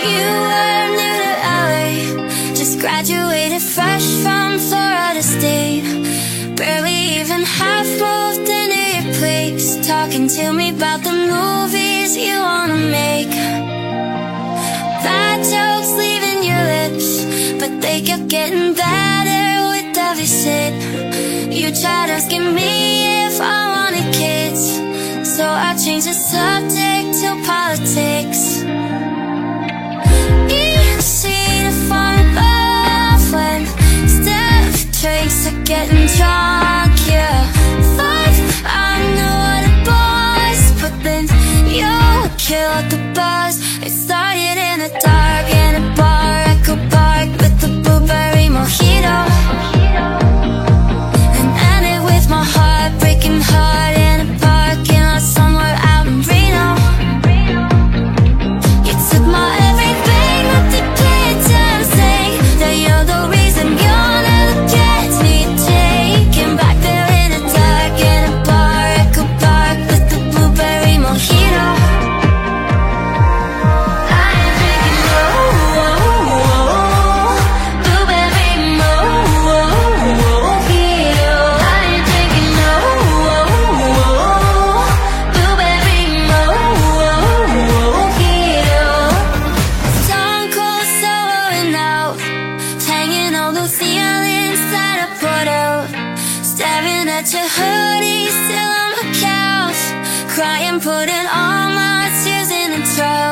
you were new to LA. Just graduated fresh from Florida State. Barely even half moved into your place. Talking to me about the movies you wanna make. Bad jokes leaving your lips, but they kept getting better with every sip. You tried asking me if I wanted kids, so I changed the subject to politics. getting charged. Looking at your hoodie, still on my couch Crying, putting all my tears in a trough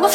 We'll